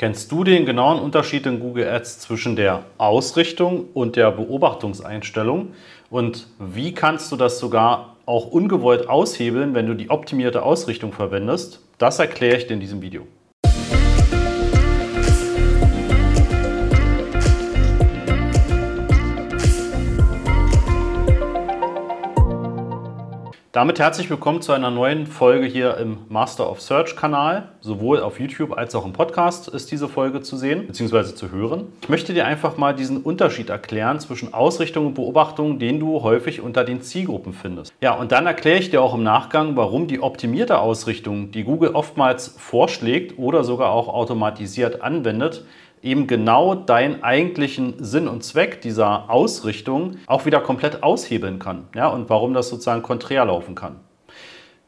Kennst du den genauen Unterschied in Google Ads zwischen der Ausrichtung und der Beobachtungseinstellung? Und wie kannst du das sogar auch ungewollt aushebeln, wenn du die optimierte Ausrichtung verwendest? Das erkläre ich dir in diesem Video. Damit herzlich willkommen zu einer neuen Folge hier im Master of Search Kanal. Sowohl auf YouTube als auch im Podcast ist diese Folge zu sehen bzw. zu hören. Ich möchte dir einfach mal diesen Unterschied erklären zwischen Ausrichtung und Beobachtung, den du häufig unter den Zielgruppen findest. Ja, und dann erkläre ich dir auch im Nachgang, warum die optimierte Ausrichtung, die Google oftmals vorschlägt oder sogar auch automatisiert anwendet, eben genau deinen eigentlichen Sinn und Zweck dieser Ausrichtung auch wieder komplett aushebeln kann. Ja, und warum das sozusagen konträr laufen kann.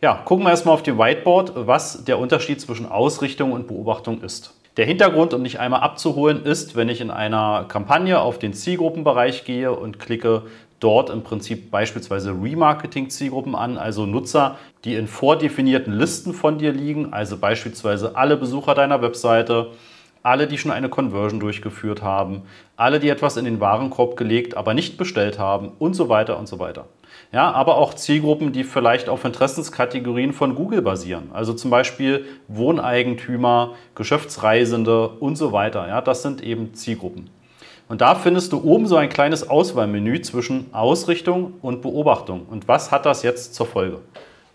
Ja, gucken wir erstmal auf dem Whiteboard, was der Unterschied zwischen Ausrichtung und Beobachtung ist. Der Hintergrund, um dich einmal abzuholen, ist, wenn ich in einer Kampagne auf den Zielgruppenbereich gehe und klicke dort im Prinzip beispielsweise Remarketing-Zielgruppen an, also Nutzer, die in vordefinierten Listen von dir liegen, also beispielsweise alle Besucher deiner Webseite, alle, die schon eine Conversion durchgeführt haben, alle, die etwas in den Warenkorb gelegt, aber nicht bestellt haben und so weiter und so weiter. Ja, aber auch Zielgruppen, die vielleicht auf Interessenskategorien von Google basieren. Also zum Beispiel Wohneigentümer, Geschäftsreisende und so weiter. Ja, das sind eben Zielgruppen. Und da findest du oben so ein kleines Auswahlmenü zwischen Ausrichtung und Beobachtung. Und was hat das jetzt zur Folge?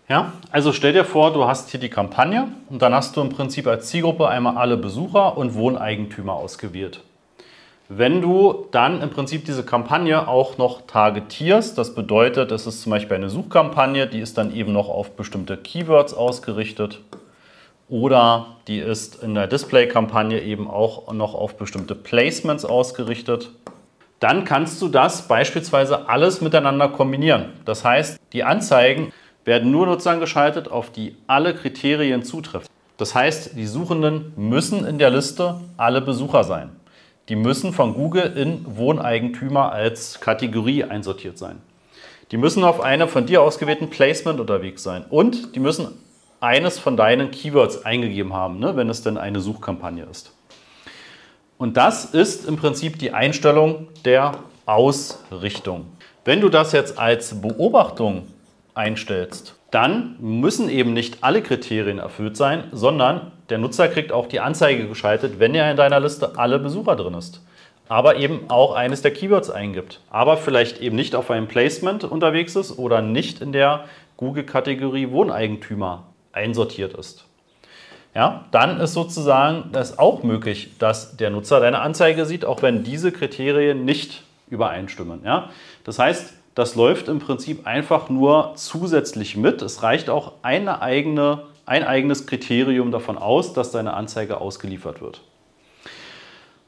Ja, also stell dir vor, du hast hier die Kampagne und dann hast du im Prinzip als Zielgruppe einmal alle Besucher und Wohneigentümer ausgewählt. Wenn du dann im Prinzip diese Kampagne auch noch targetierst, das bedeutet, es ist zum Beispiel eine Suchkampagne, die ist dann eben noch auf bestimmte Keywords ausgerichtet oder die ist in der Display-Kampagne eben auch noch auf bestimmte Placements ausgerichtet, dann kannst du das beispielsweise alles miteinander kombinieren. Das heißt, die Anzeigen werden nur Nutzer geschaltet, auf die alle Kriterien zutreffen. Das heißt, die Suchenden müssen in der Liste alle Besucher sein. Die müssen von Google in Wohneigentümer als Kategorie einsortiert sein. Die müssen auf einem von dir ausgewählten Placement unterwegs sein. Und die müssen eines von deinen Keywords eingegeben haben, ne, wenn es denn eine Suchkampagne ist. Und das ist im Prinzip die Einstellung der Ausrichtung. Wenn du das jetzt als Beobachtung einstellst, dann müssen eben nicht alle Kriterien erfüllt sein, sondern der Nutzer kriegt auch die Anzeige geschaltet, wenn er in deiner Liste alle Besucher drin ist. Aber eben auch eines der Keywords eingibt. Aber vielleicht eben nicht auf einem Placement unterwegs ist oder nicht in der Google-Kategorie Wohneigentümer einsortiert ist. Ja, dann ist sozusagen das auch möglich, dass der Nutzer deine Anzeige sieht, auch wenn diese Kriterien nicht übereinstimmen. Ja? Das heißt, das läuft im Prinzip einfach nur zusätzlich mit. Es reicht auch eine eigene, ein eigenes Kriterium davon aus, dass deine Anzeige ausgeliefert wird.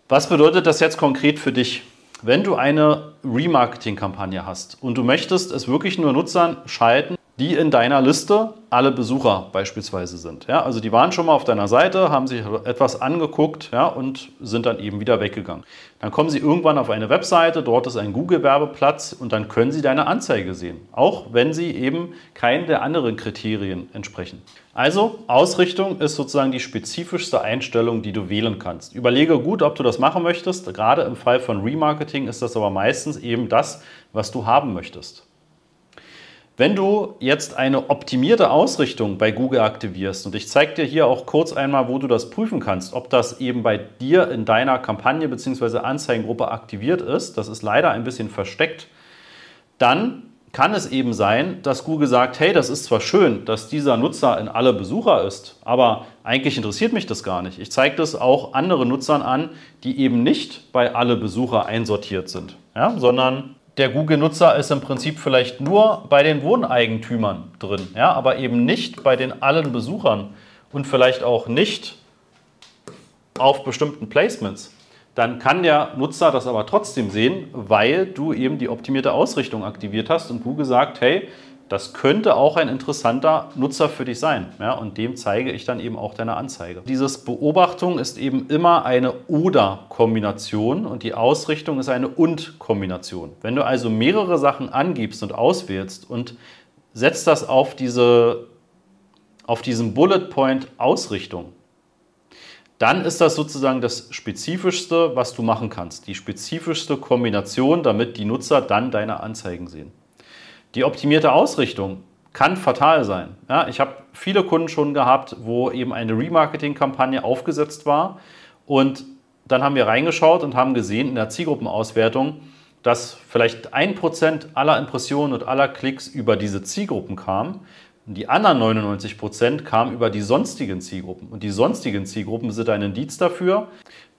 Was bedeutet das jetzt konkret für dich? Wenn du eine Remarketing-Kampagne hast und du möchtest es wirklich nur Nutzern schalten, die in deiner Liste alle Besucher beispielsweise sind. Ja, also die waren schon mal auf deiner Seite, haben sich etwas angeguckt ja, und sind dann eben wieder weggegangen. Dann kommen sie irgendwann auf eine Webseite, dort ist ein Google-Werbeplatz und dann können sie deine Anzeige sehen, auch wenn sie eben keinen der anderen Kriterien entsprechen. Also Ausrichtung ist sozusagen die spezifischste Einstellung, die du wählen kannst. Überlege gut, ob du das machen möchtest. Gerade im Fall von Remarketing ist das aber meistens eben das, was du haben möchtest. Wenn du jetzt eine optimierte Ausrichtung bei Google aktivierst und ich zeige dir hier auch kurz einmal, wo du das prüfen kannst, ob das eben bei dir in deiner Kampagne bzw. Anzeigengruppe aktiviert ist, das ist leider ein bisschen versteckt, dann kann es eben sein, dass Google sagt, hey, das ist zwar schön, dass dieser Nutzer in alle Besucher ist, aber eigentlich interessiert mich das gar nicht. Ich zeige das auch anderen Nutzern an, die eben nicht bei alle Besucher einsortiert sind, ja, sondern der Google-Nutzer ist im Prinzip vielleicht nur bei den Wohneigentümern drin, ja, aber eben nicht bei den allen Besuchern und vielleicht auch nicht auf bestimmten Placements. Dann kann der Nutzer das aber trotzdem sehen, weil du eben die optimierte Ausrichtung aktiviert hast und Google sagt, hey, das könnte auch ein interessanter Nutzer für dich sein. Ja, und dem zeige ich dann eben auch deine Anzeige. Dieses Beobachtung ist eben immer eine Oder-Kombination und die Ausrichtung ist eine Und-Kombination. Wenn du also mehrere Sachen angibst und auswählst und setzt das auf, diese, auf diesen Bullet Point Ausrichtung, dann ist das sozusagen das Spezifischste, was du machen kannst. Die spezifischste Kombination, damit die Nutzer dann deine Anzeigen sehen. Die optimierte Ausrichtung kann fatal sein. Ja, ich habe viele Kunden schon gehabt, wo eben eine Remarketing-Kampagne aufgesetzt war und dann haben wir reingeschaut und haben gesehen in der Zielgruppenauswertung, dass vielleicht ein Prozent aller Impressionen und aller Klicks über diese Zielgruppen kamen. Und die anderen 99 Prozent kamen über die sonstigen Zielgruppen. Und die sonstigen Zielgruppen sind ein Indiz dafür,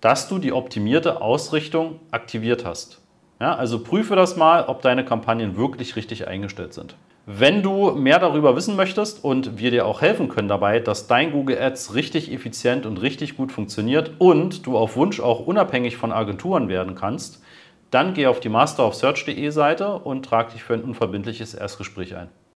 dass du die optimierte Ausrichtung aktiviert hast. Ja, also prüfe das mal, ob deine Kampagnen wirklich richtig eingestellt sind. Wenn du mehr darüber wissen möchtest und wir dir auch helfen können dabei, dass dein Google Ads richtig effizient und richtig gut funktioniert und du auf Wunsch auch unabhängig von Agenturen werden kannst, dann geh auf die masterofsearch.de Seite und trag dich für ein unverbindliches Erstgespräch ein.